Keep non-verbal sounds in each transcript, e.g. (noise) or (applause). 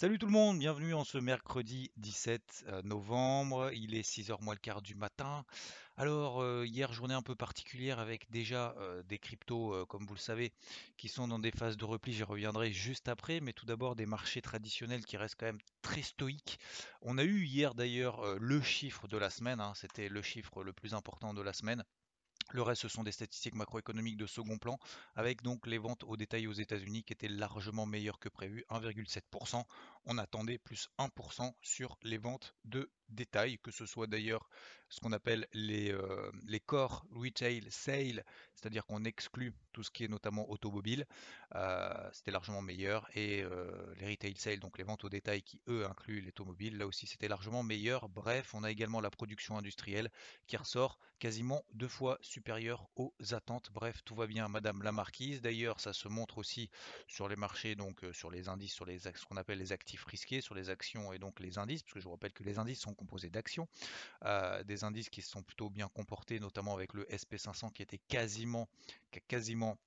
Salut tout le monde, bienvenue en ce mercredi 17 euh, novembre. Il est 6h moins le quart du matin. Alors, euh, hier, journée un peu particulière avec déjà euh, des cryptos, comme vous le savez, qui sont dans des phases de repli. J'y reviendrai juste après, mais tout d'abord des marchés traditionnels qui restent quand même très stoïques. On a eu hier d'ailleurs le chiffre de la semaine, hein. c'était le chiffre le plus important de la semaine. Le reste, ce sont des statistiques macroéconomiques de second plan, avec donc les ventes au détail aux États-Unis qui étaient largement meilleures que prévu, 1,7%. On attendait plus 1% sur les ventes de détail, que ce soit d'ailleurs ce qu'on appelle les, euh, les core retail sales, c'est-à-dire qu'on exclut tout ce qui est notamment automobile, euh, c'était largement meilleur, et euh, les retail sales, donc les ventes au détail qui eux incluent l'automobile, là aussi c'était largement meilleur. Bref, on a également la production industrielle qui ressort quasiment deux fois supérieure aux attentes. Bref, tout va bien, Madame la Marquise. D'ailleurs, ça se montre aussi sur les marchés, donc sur les indices, sur les ce qu'on appelle les actifs risqués, sur les actions et donc les indices, parce que je vous rappelle que les indices sont composés d'actions, des indices qui se sont plutôt bien comportés, notamment avec le SP500 qui était quasiment, qui a quasiment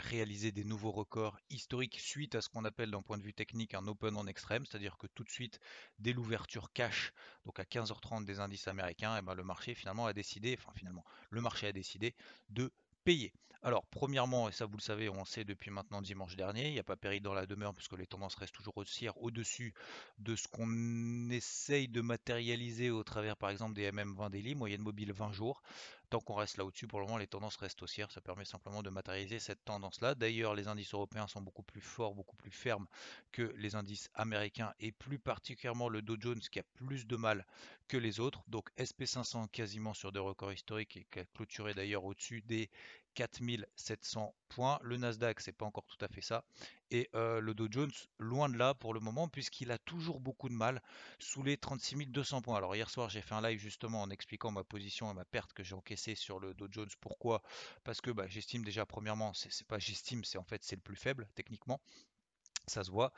réalisé des nouveaux records historiques suite à ce qu'on appelle d'un point de vue technique un open en extrême, c'est-à-dire que tout de suite, dès l'ouverture cash, donc à 15h30 des indices américains, et eh ben le marché finalement a décidé, enfin finalement, le marché a décidé de payer. Alors, premièrement, et ça vous le savez, on sait depuis maintenant dimanche dernier, il n'y a pas péril dans la demeure puisque les tendances restent toujours haussières au-dessus de ce qu'on essaye de matérialiser au travers par exemple des MM20 daily, moyenne mobile 20 jours. Tant qu'on reste là au-dessus, pour le moment, les tendances restent haussières. Ça permet simplement de matérialiser cette tendance-là. D'ailleurs, les indices européens sont beaucoup plus forts, beaucoup plus fermes que les indices américains et plus particulièrement le Dow Jones qui a plus de mal que les autres. Donc SP500 quasiment sur des records historiques et qui a clôturé d'ailleurs au-dessus des 4700 points. Le Nasdaq, c'est pas encore tout à fait ça. Et euh, le Dow Jones, loin de là pour le moment, puisqu'il a toujours beaucoup de mal sous les 36 200 points. Alors hier soir, j'ai fait un live justement en expliquant ma position et ma perte que j'ai encaissée sur le Dow Jones. Pourquoi? Parce que bah, j'estime déjà, premièrement, c'est pas j'estime, c'est en fait c'est le plus faible techniquement ça se voit.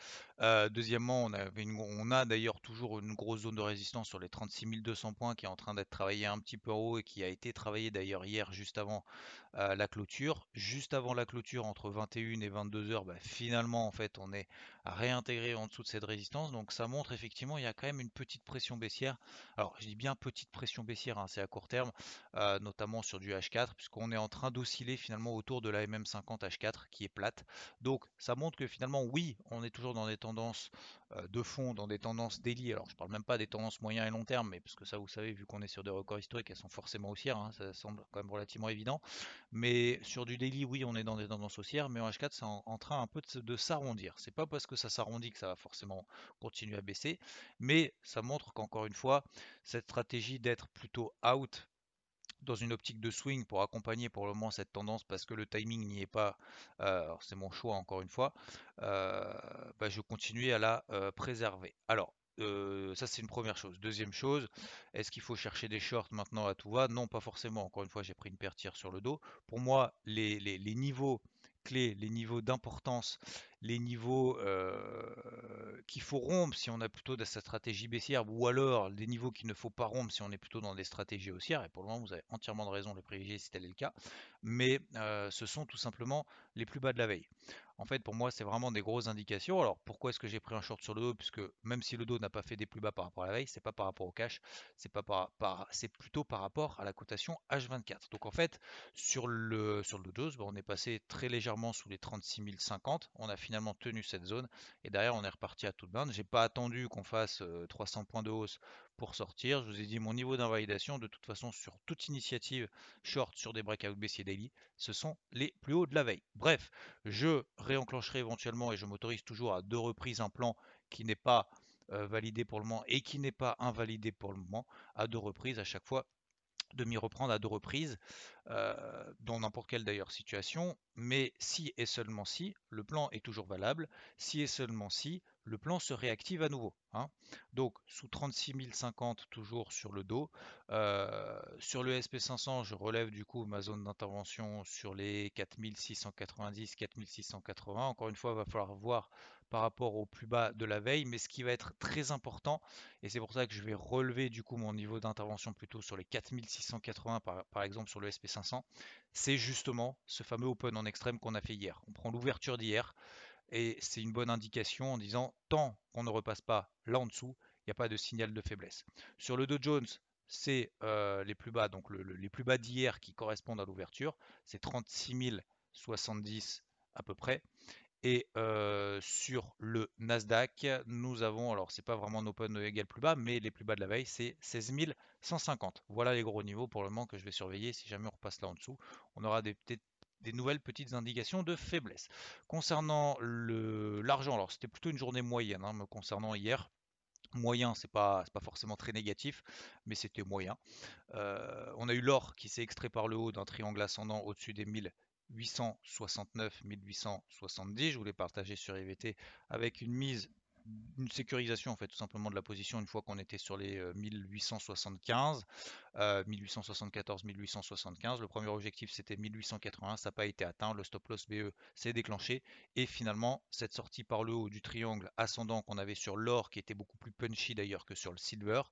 deuxièmement, on, a d'ailleurs toujours une grosse zone de résistance sur les 36 200 points qui est en train d'être travaillée un petit peu en haut et qui a été travaillée d'ailleurs hier juste avant la clôture. Juste avant la clôture, entre 21 et 22 heures, bah, finalement en fait on est réintégrer en dessous de cette résistance. Donc ça montre effectivement il y a quand même une petite pression baissière. Alors je dis bien petite pression baissière, hein, c'est à court terme, notamment sur du H4, puisqu'on est en train d'osciller finalement autour de la MM50 H4 qui est plate. Donc ça montre que finalement oui, on est toujours dans des tendances euh, de fond, dans des tendances daily. Alors, je parle même pas des tendances moyen et long terme, mais parce que ça, vous savez, vu qu'on est sur des records historiques, elles sont forcément haussières. Hein, ça semble quand même relativement évident. Mais sur du daily, oui, on est dans des tendances haussières, mais en H4, c'est en, train un peu de, de s'arrondir. C'est pas parce que ça s'arrondit que ça va forcément continuer à baisser, mais ça montre qu'encore une fois, cette stratégie d'être plutôt out dans une optique de swing pour accompagner pour le moment cette tendance parce que le timing n'y est pas, euh, c'est mon choix encore une fois, euh, bah, je continue à la euh, préserver. Alors, ça c'est une première chose. Deuxième chose, est-ce qu'il faut chercher des shorts maintenant à tout va? Non, pas forcément. Encore une fois, j'ai pris une paire sur le dos. Pour moi, les, les niveaux clés, les niveaux d'importance, les niveaux qu'il faut rompre si on a plutôt de sa stratégie baissière, ou alors des niveaux qu'il ne faut pas rompre si on est plutôt dans des stratégies haussières. Et pour le moment, vous avez entièrement de raison de le privilégier si tel est le cas. Mais ce sont tout simplement les plus bas de la veille. En fait, pour moi, c'est vraiment des grosses indications. Alors, pourquoi est-ce que j'ai pris un short sur le dos Puisque même si le dos n'a pas fait des plus bas par rapport à la veille, c'est pas par rapport au cash, c'est pas par, c'est plutôt par rapport à la cotation H24. Donc en fait, sur le sur le Dow bah, on est passé très légèrement sous les 36 050. On a tenu cette zone et derrière, on est reparti à toute bande. J'ai pas attendu qu'on fasse 300 euh, points de hausse pour sortir. Je vous ai dit mon niveau d'invalidation, de toute façon, sur toute initiative short sur des breakouts baissiers daily, ce sont les plus hauts de la veille. Bref, je réenclencherai éventuellement et je m'autorise toujours à deux reprises un plan qui n'est pas validé pour le moment et qui n'est pas invalidé pour le moment, à deux reprises à chaque fois de m'y reprendre à deux reprises, euh, dans n'importe quelle d'ailleurs situation, mais si et seulement si, le plan est toujours valable, si et seulement si, le plan se réactive à nouveau. Hein. Donc sous 36 050 toujours sur le dos. Euh, sur le SP500, je relève du coup ma zone d'intervention sur les 4690, 4680. Encore une fois, il va falloir voir par rapport au plus bas de la veille, mais ce qui va être très important, et c'est pour ça que je vais relever du coup mon niveau d'intervention plutôt sur les 4680 par, par exemple sur le SP500, c'est justement ce fameux open en extrême qu'on a fait hier. On prend l'ouverture d'hier, et c'est une bonne indication en disant tant qu'on ne repasse pas là en dessous, il n'y a pas de signal de faiblesse. Sur le Dow Jones, c'est euh, les plus bas, donc les plus bas d'hier qui correspondent à l'ouverture, c'est 36 070 à peu près. Et euh, sur le Nasdaq, nous avons, alors c'est pas vraiment un open égal plus bas, mais les plus bas de la veille, c'est 16 150. Voilà les gros niveaux pour le moment que je vais surveiller. Si jamais on repasse là en dessous, on aura des, des nouvelles petites indications de faiblesse. Concernant l'argent, alors c'était plutôt une journée moyenne, hein, me concernant hier. Moyen, c'est pas, pas forcément très négatif, mais c'était moyen. Euh, on a eu l'or qui s'est extrait par le haut d'un triangle ascendant au-dessus des 1869, 1870. Je voulais partager sur IVT avec une mise une sécurisation en fait tout simplement de la position une fois qu'on était sur les 1875, 1874, 1875. Le premier objectif c'était 1880, ça n'a pas été atteint, le stop loss BE s'est déclenché. Et finalement cette sortie par le haut du triangle ascendant qu'on avait sur l'or qui était beaucoup plus punchy d'ailleurs que sur le silver,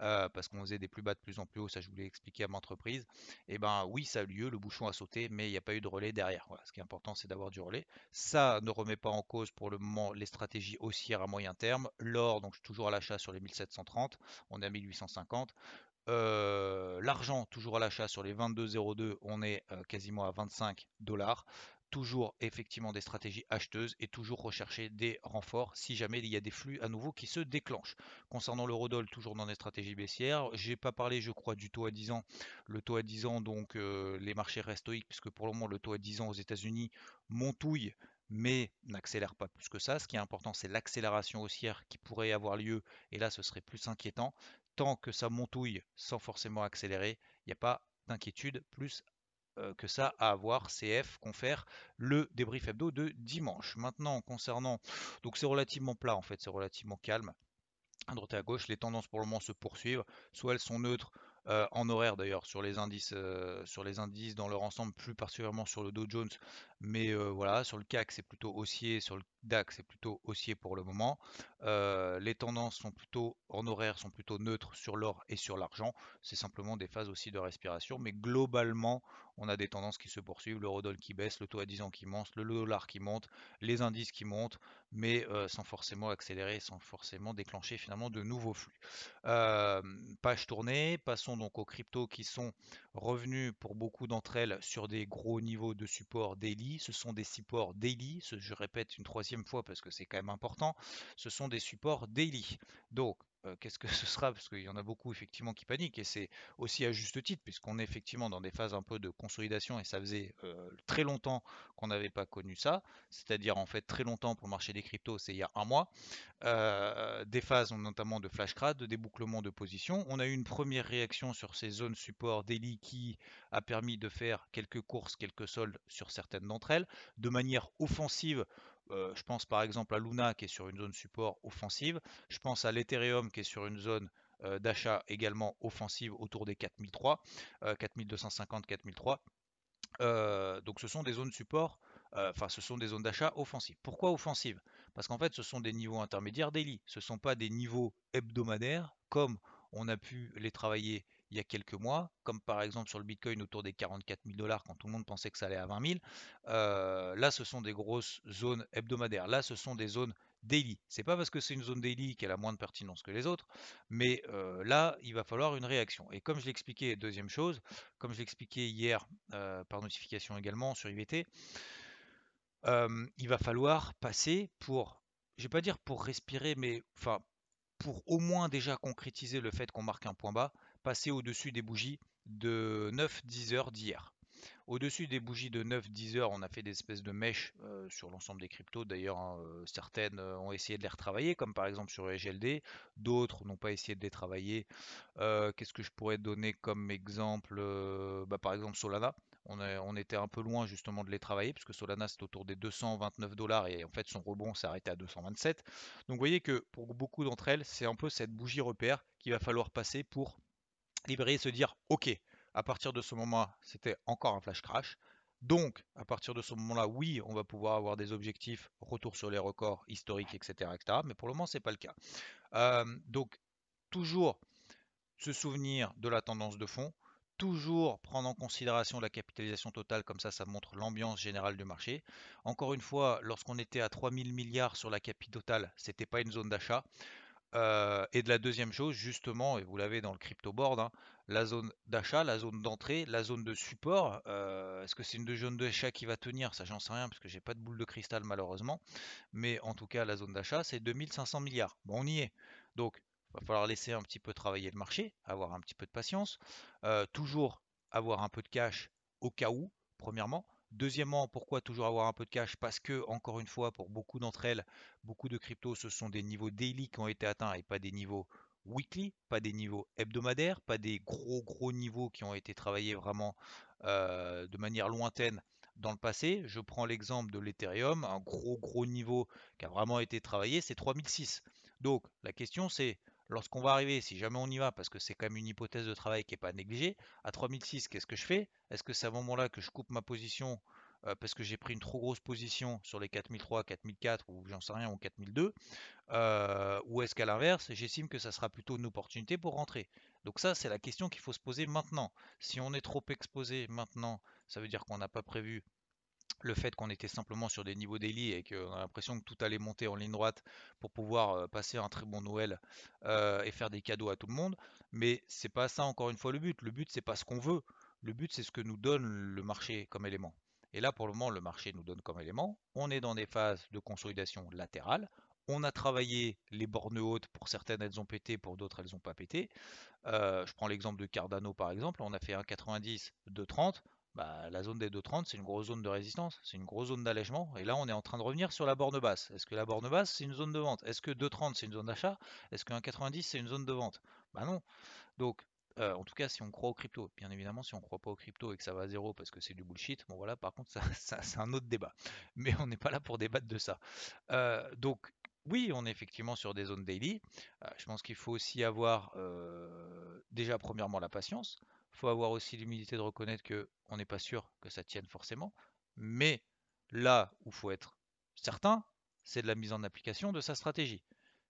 euh, parce qu'on faisait des plus bas de plus en plus haut, ça je voulais expliquer à ma entreprise, et eh ben oui ça a eu lieu, le bouchon a sauté, mais il n'y a pas eu de relais derrière. Ce qui est important c'est d'avoir du relais. Ça ne remet pas en cause pour le moment les stratégies haussières à moyen terme. L'or, donc toujours à l'achat sur les 1730, on est à 1850. Euh, l'argent toujours à l'achat sur les 22,02, on est euh, quasiment à 25 dollars toujours effectivement des stratégies acheteuses et toujours rechercher des renforts si jamais il y a des flux à nouveau qui se déclenchent. Concernant l'eurodoll, toujours dans des stratégies baissières, j'ai pas parlé je crois du taux à 10 ans. Le taux à 10 ans, donc euh, les marchés restent stoïques puisque pour le moment le taux à 10 ans aux États-Unis montouille mais n'accélère pas plus que ça. Ce qui est important, c'est l'accélération haussière qui pourrait avoir lieu, et là ce serait plus inquiétant. Tant que ça montouille sans forcément accélérer, il n'y a pas d'inquiétude plus que ça à avoir CF confère le débrief hebdo de dimanche. Maintenant concernant donc c'est relativement plat en fait, c'est relativement calme. À droite et à gauche, les tendances pour le moment se poursuivent, soit elles sont neutres, euh, en horaire d'ailleurs sur les indices euh, sur les indices dans leur ensemble plus particulièrement sur le Dow Jones mais voilà sur le CAC c'est plutôt haussier sur le DAX c'est plutôt haussier pour le moment. Les tendances sont plutôt en horaire sont plutôt neutres sur l'or et sur l'argent. C'est simplement des phases aussi de respiration mais globalement on a des tendances qui se poursuivent. L'eurodoll qui baisse le taux à 10 ans qui monte le dollar qui monte les indices qui montent mais sans forcément accélérer sans forcément déclencher finalement de nouveaux flux. Page tournée passons donc aux cryptos qui sont revenus pour beaucoup d'entre elles sur des gros niveaux de support daily. Ce sont des supports daily, je répète une troisième fois parce que c'est quand même important, ce sont des supports daily. Donc euh, qu'est-ce que (laughs) ce sera Parce qu'il y en a beaucoup effectivement qui paniquent et c'est aussi à juste titre puisqu'on est effectivement dans des phases un peu de consolidation et ça faisait euh, très longtemps qu'on n'avait pas connu ça, c'est-à-dire en fait très longtemps pour le marché des cryptos, c'est il y a un mois. Euh, des phases notamment de flash crade, de débouclement de position. On a eu une première réaction sur ces zones support daily qui a permis de faire quelques courses, quelques soldes sur certaines d'entre elles, de manière offensive euh, je pense par exemple à Luna qui est sur une zone support offensive. Je pense à l'Ethereum qui est sur une zone euh, d'achat également offensive autour des 4003, 4250, 4003. donc ce sont des zones support, euh, enfin ce sont des zones d'achat offensives. Pourquoi offensives? Parce qu'en fait ce sont des niveaux intermédiaires daily, ce ne sont pas des niveaux hebdomadaires comme on a pu les travailler il y a quelques mois, comme par exemple sur le Bitcoin autour des 44 000 dollars quand tout le monde pensait que ça allait à 20 000. Euh, là, ce sont des grosses zones hebdomadaires. Là, ce sont des zones daily. C'est pas parce que c'est une zone daily qu'elle a moins de pertinence que les autres, mais euh, là, il va falloir une réaction. Et comme je l'expliquais, deuxième chose, comme je l'expliquais hier euh, par notification également sur IVT, il va falloir passer pour, je vais pas dire pour respirer, mais enfin pour au moins déjà concrétiser le fait qu'on marque un point bas, passer au-dessus des bougies de 9-10 heures d'hier. Au-dessus des bougies de 9-10 heures, on a fait des espèces de mèches sur l'ensemble des cryptos. D'ailleurs, hein, certaines ont essayé de les retravailler, comme par exemple sur EGLD. D'autres n'ont pas essayé de les travailler. Qu'est-ce que je pourrais donner comme exemple bah, Par exemple Solana. On, était un peu loin justement de les travailler, puisque Solana c'est autour des 229 dollars et en fait son rebond s'est arrêté à 227. Donc vous voyez que pour beaucoup d'entre elles, c'est un peu cette bougie repère qu'il va falloir passer pour libérer et se dire ok, à partir de ce moment-là, c'était encore un flash crash. Donc, à partir de ce moment-là, oui, on va pouvoir avoir des objectifs, retour sur les records historiques, etc. etc. mais pour le moment, ce n'est pas le cas. Euh, donc, toujours se souvenir de la tendance de fond, toujours prendre en considération la capitalisation totale, comme ça, ça montre l'ambiance générale du marché. Encore une fois, lorsqu'on était à 3000 milliards sur la capitale totale, c'était pas une zone d'achat. Et de la deuxième chose, justement, et vous l'avez dans le crypto board, hein, la zone d'achat, la zone d'entrée, la zone de support. Est-ce que c'est une zone d'achat qui va tenir? Ça, j'en sais rien parce que j'ai pas de boule de cristal malheureusement. Mais en tout cas, la zone d'achat, c'est 2500 milliards. Bon, on y est. Donc, il va falloir laisser un petit peu travailler le marché, avoir un petit peu de patience, toujours avoir un peu de cash au cas où, premièrement. Deuxièmement, pourquoi toujours avoir un peu de cash? Parce que, encore une fois, pour beaucoup d'entre elles, beaucoup de cryptos, ce sont des niveaux daily qui ont été atteints et pas des niveaux weekly, pas des niveaux hebdomadaires, pas des gros gros niveaux qui ont été travaillés vraiment euh, de manière lointaine dans le passé. Je prends l'exemple de l'Ethereum, un gros gros niveau qui a vraiment été travaillé, c'est 3006. Donc la question c'est lorsqu'on va arriver, si jamais on y va, parce que c'est quand même une hypothèse de travail qui n'est pas négligée, à 3006, qu'est-ce que je fais? Est-ce que c'est à ce moment-là que je coupe ma position euh, parce que j'ai pris une trop grosse position sur les 4003, 4004 ou j'en sais rien, ou 4002 euh, Ou est-ce qu'à l'inverse, j'estime que ça sera plutôt une opportunité pour rentrer? Donc ça, c'est la question qu'il faut se poser maintenant. Si on est trop exposé maintenant, ça veut dire qu'on n'a pas prévu le fait qu'on était simplement sur des niveaux daily et qu'on a l'impression que tout allait monter en ligne droite pour pouvoir passer un très bon Noël et faire des cadeaux à tout le monde. Mais c'est pas ça encore une fois le but. Le but c'est pas ce qu'on veut. Le but c'est ce que nous donne le marché comme élément. Et là pour le moment le marché nous donne comme élément. On est dans des phases de consolidation latérale. On a travaillé les bornes hautes, pour certaines elles ont pété, pour d'autres elles n'ont pas pété. Je prends l'exemple de Cardano par exemple, on a fait un 90, 230, bah, la zone des 2,30, c'est une grosse zone de résistance, c'est une grosse zone d'allègement. Et là, on est en train de revenir sur la borne basse. Est-ce que la borne basse, c'est une zone de vente? Est-ce que 2,30, c'est une zone d'achat? Est-ce que 1,90, c'est une zone de vente? Bah non. Donc, euh, en tout cas, si on croit au crypto, bien évidemment, si on ne croit pas au crypto et que ça va à zéro parce que c'est du bullshit, bon voilà, par contre, (laughs) c'est un autre débat. Mais on n'est pas là pour débattre de ça. Euh, donc, oui, on est effectivement sur des zones daily. Euh, je pense qu'il faut aussi avoir déjà premièrement la patience faut avoir aussi l'humilité de reconnaître que on n'est pas sûr que ça tienne forcément. Mais là où faut être certain, c'est de la mise en application de sa stratégie.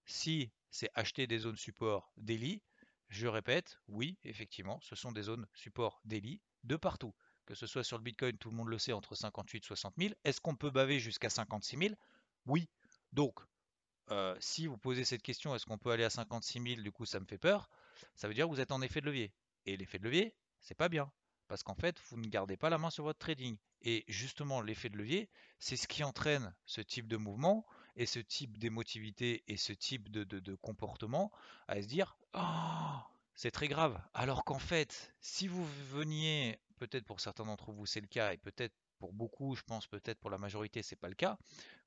Si c'est acheter des zones support daily, je répète, oui, effectivement, ce sont des zones support daily de partout. Que ce soit sur le Bitcoin, tout le monde le sait, entre 58 et 60 000. Est-ce qu'on peut baver jusqu'à 56 000 Oui. Donc, euh, si vous posez cette question, est-ce qu'on peut aller à 56 000 Du coup, ça me fait peur. Ça veut dire que vous êtes en effet de levier. Et l'effet de levier, c'est pas bien. Parce qu'en fait, vous ne gardez pas la main sur votre trading. Et justement, l'effet de levier, c'est ce qui entraîne ce type de mouvement et ce type d'émotivité et ce type de, comportement à se dire oh, c'est très grave. Alors qu'en fait, si vous veniez, peut-être pour certains d'entre vous c'est le cas, et peut-être pour beaucoup, je pense peut-être pour la majorité c'est pas le cas,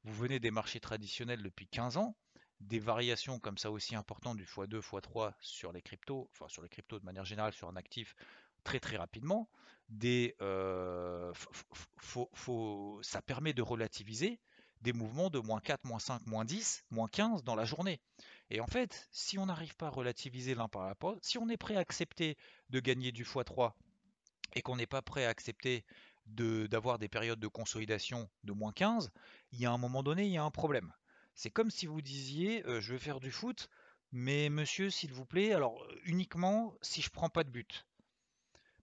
vous venez des marchés traditionnels depuis 15 ans, des variations comme ça aussi importantes du x2, x3 sur les cryptos, enfin sur les cryptos de manière générale, sur un actif très très rapidement. Des, euh, ça permet de relativiser des mouvements de moins 4, moins 5, moins 10, moins 15 dans la journée. Et en fait, si on n'arrive pas à relativiser l'un par rapport, si on est prêt à accepter de gagner du x3 et qu'on n'est pas prêt à accepter d'avoir des périodes de consolidation de moins 15, il y a un moment donné, il y a un problème. C'est comme si vous disiez, je veux faire du foot, mais monsieur, s'il vous plaît, alors uniquement si je prends pas de but.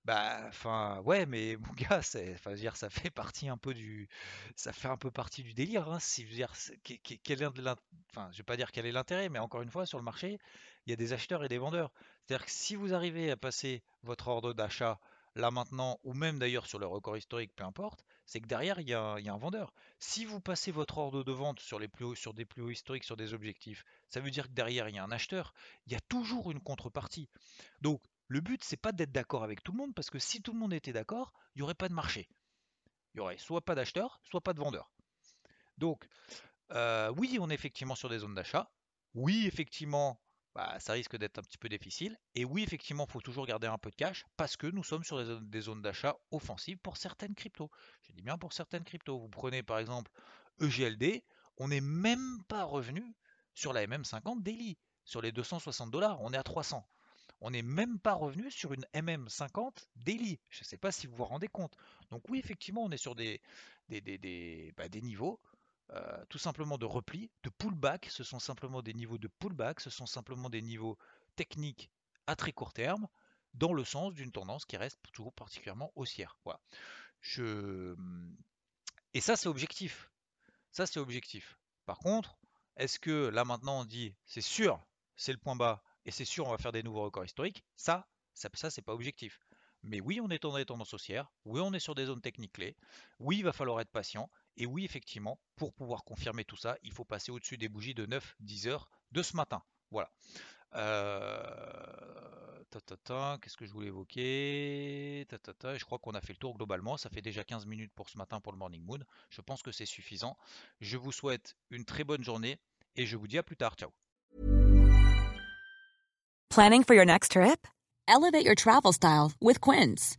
Bah, enfin, ouais, mais mon (laughs) gars, c'est, dire, ça fait partie un peu du, ça fait un peu partie du délire. Hein, si, je veux dire, quel est je vais pas dire quel est l'intérêt, mais encore une fois, sur le marché, il y a des acheteurs et des vendeurs. C'est-à-dire que si vous arrivez à passer votre ordre d'achat là maintenant, ou même d'ailleurs sur le record historique, peu importe, c'est que derrière, il y, a, un vendeur. Si vous passez votre ordre de vente sur, des plus hauts historiques, sur des objectifs, ça veut dire que derrière, il y a un acheteur. Il y a toujours une contrepartie. Donc, Le but, c'est pas d'être d'accord avec tout le monde, parce que si tout le monde était d'accord, il n'y aurait pas de marché. Il y aurait soit pas d'acheteurs, soit pas de vendeurs. Donc, euh, oui, on est effectivement sur des zones d'achat. Oui, effectivement, bah, ça risque d'être un petit peu difficile. Et oui, effectivement, il faut toujours garder un peu de cash parce que nous sommes sur des zones, d'achat offensives pour certaines cryptos. Je dis bien pour certaines cryptos. Vous prenez par exemple EGLD, on n'est même pas revenu sur la MM50 daily, sur les 260 dollars, on est à 300. On n'est même pas revenu sur une MM50 daily. Je ne sais pas si vous vous rendez compte. Donc oui, effectivement, on est sur des, des, des, bah, niveaux euh, tout simplement de repli, de pullback. Ce sont simplement des niveaux de pullback, ce sont simplement des niveaux techniques à très court terme, dans le sens d'une tendance qui reste toujours particulièrement haussière. Et ça, c'est objectif. Ça, c'est objectif. Par contre, est-ce que là maintenant on dit c'est sûr, c'est le point bas, et c'est sûr on va faire des nouveaux records historiques? Ça, ça, ça c'est pas objectif. Mais oui, on est dans des tendances haussières, oui, on est sur des zones techniques clés, oui, il va falloir être patient, et oui, effectivement, pour pouvoir confirmer tout ça, il faut passer au-dessus des bougies de 9-10 heures de ce matin. Voilà. Euh... Qu'est-ce que je voulais évoquer? Je crois qu'on a fait le tour globalement. Ça fait déjà 15 minutes pour ce matin pour le Morning Moon. Je pense que c'est suffisant. Je vous souhaite une très bonne journée et je vous dis à plus tard. Ciao. Planning for your next trip? Elevate your travel style with Quince.